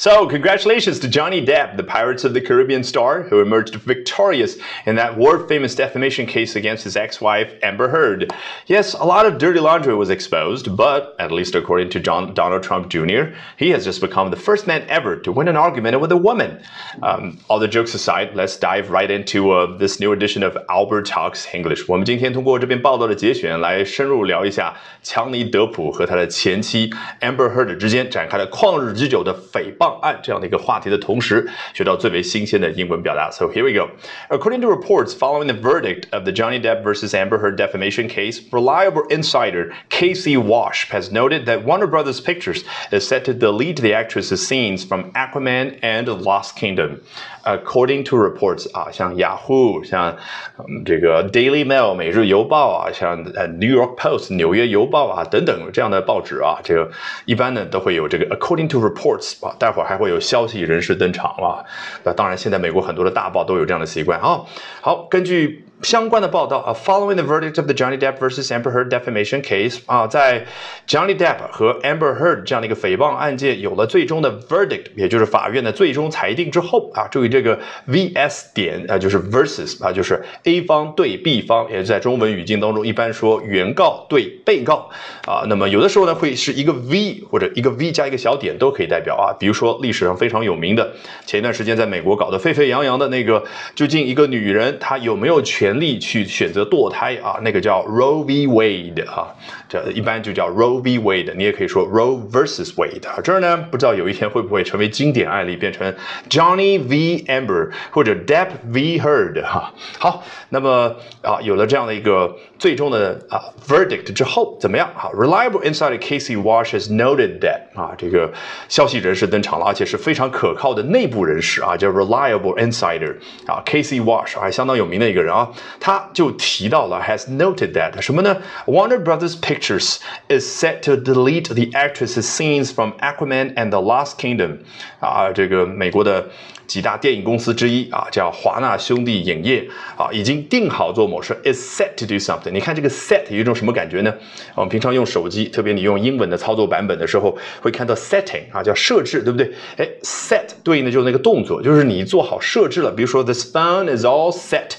So, congratulations to Johnny Depp, the Pirates of the Caribbean star, who emerged victorious in that world famous defamation case against his ex wife, Amber Heard. Yes, a lot of dirty laundry was exposed, but, at least according to John, Donald Trump Jr., he has just become the first man ever to win an argument with a woman. Um, all the jokes aside, let's dive right into uh, this new edition of Albert Talks English. 我们今天通过这篇报道的节选来深入聊一下强尼·德普和他的前妻 Amber Heard 之间展开了旷日之久的诽谤。 档案这样的一个话题的同时，学到最为新鲜的英文表达。So here we go. According to reports following the verdict of the Johnny Depp versus Amber Heard defamation case, reliable insider Casey Wash has noted that Warner Brothers Pictures is set to delete the actress's scenes from Aquaman and Lost Kingdom. According to reports 啊，像雅虎、像嗯这个 Daily Mail 每日邮报啊，像呃 New York Post 纽约邮报啊等等这样的报纸啊，这个一般呢都会有这个 According to reports 啊，待 会儿还会有消息人士登场了。那当然，现在美国很多的大报都有这样的习惯啊。好，根据。相关的报道啊，Following the verdict of the Johnny Depp versus Amber Heard defamation case 啊，在 Johnny Depp 和 Amber Heard 这样的一个诽谤案件有了最终的 verdict，也就是法院的最终裁定之后啊，注意这个 vs 点啊，就是 versus 啊，就是 A 方对 B 方，也是在中文语境当中一般说原告对被告啊。那么有的时候呢，会是一个 V 或者一个 V 加一个小点都可以代表啊。比如说历史上非常有名的，前一段时间在美国搞得沸沸扬扬的那个，究竟一个女人她有没有权？权利去选择堕胎啊，那个叫 Roe v Wade 啊，这一般就叫 Roe v Wade，你也可以说 Roe versus Wade 啊。这儿呢，不知道有一天会不会成为经典案例，变成 Johnny v Amber 或者 Depp v Heard 哈。好，那么啊，有了这样的一个最终的啊 verdict 之后，怎么样？好，Reliable insider Casey Wash has noted that 啊，这个消息人士登场了，而且是非常可靠的内部人士啊，叫 Reliable insider 啊，Casey Wash 还相当有名的一个人啊。他就提到了，has noted that 什么呢？Warner Brothers Pictures is set to delete the actress's scenes from Aquaman and the Lost Kingdom。啊，这个美国的几大电影公司之一啊，叫华纳兄弟影业啊，已经定好做某事，is set to do something。你看这个 set 有一种什么感觉呢？我们平常用手机，特别你用英文的操作版本的时候，会看到 setting 啊，叫设置，对不对？哎，set 对应的就是那个动作，就是你做好设置了。比如说，this phone is all set。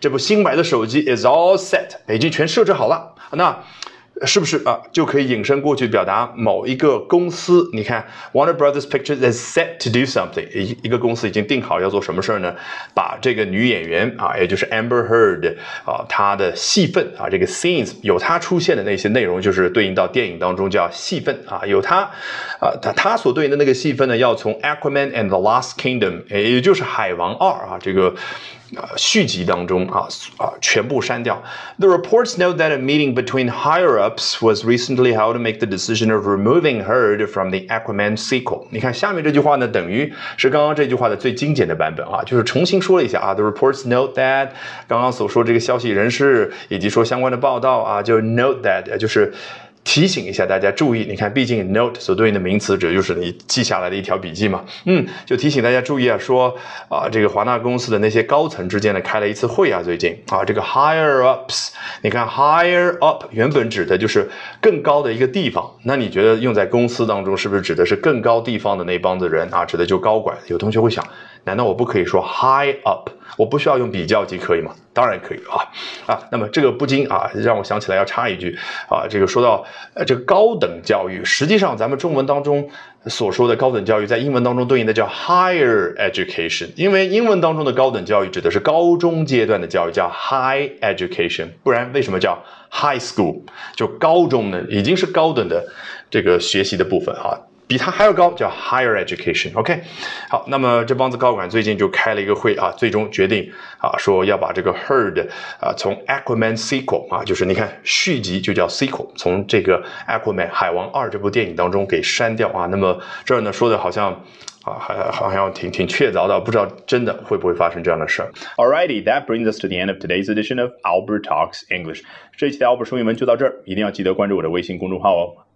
这部新买的手机 is all set，已经全设置好了。那是不是啊？就可以引申过去表达某一个公司。你看，Warner Brothers Pictures is set to do something，一一个公司已经定好要做什么事儿呢？把这个女演员啊，也就是 Amber Heard 啊，她的戏份啊，这个 scenes 有她出现的那些内容，就是对应到电影当中叫戏份啊，有她啊，她她所对应的那个戏份呢，要从 Aquaman and the Lost Kingdom，也就是海王二啊，这个。啊，续集当中啊啊全部删掉。The reports note that a meeting between higher-ups was recently held to make the decision of removing Heard from the Aquaman sequel。你看下面这句话呢，等于是刚刚这句话的最精简的版本啊，就是重新说了一下啊。The reports note that 刚刚所说这个消息人士以及说相关的报道啊，就 note that 就是。 提醒一下大家注意，你看，毕竟 note 所对应的名词指的就是你记下来的一条笔记嘛，嗯，就提醒大家注意啊，说啊，这个华纳公司的那些高层之间呢开了一次会啊，最近啊，这个 higher ups，你看 higher up 原本指的就是更高的一个地方，那你觉得用在公司当中是不是指的是更高地方的那帮子人啊？指的就高管？有同学会想。难道我不可以说 high up？我不需要用比较级可以吗？当然可以啊啊！那么这个不禁啊，让我想起来要插一句啊，这个说到呃这个高等教育，实际上咱们中文当中所说的高等教育，在英文当中对应的叫 higher education，因为英文当中的高等教育指的是高中阶段的教育，叫 high education，不然为什么叫 high school？就高中呢，已经是高等的这个学习的部分啊。比它还要高，叫 higher education。OK，好，那么这帮子高管最近就开了一个会啊，最终决定啊，说要把这个 Herd 啊从 Aquaman sequel 啊，就是你看续集就叫 sequel，从这个 Aquaman 海王二这部电影当中给删掉啊。那么这儿呢说的好像啊，还好像挺挺确凿的，不知道真的会不会发生这样的事儿。Alrighty, that brings us to the end of today's edition of Albert Talks English。这一期的 Albert 说英文就到这儿，一定要记得关注我的微信公众号哦。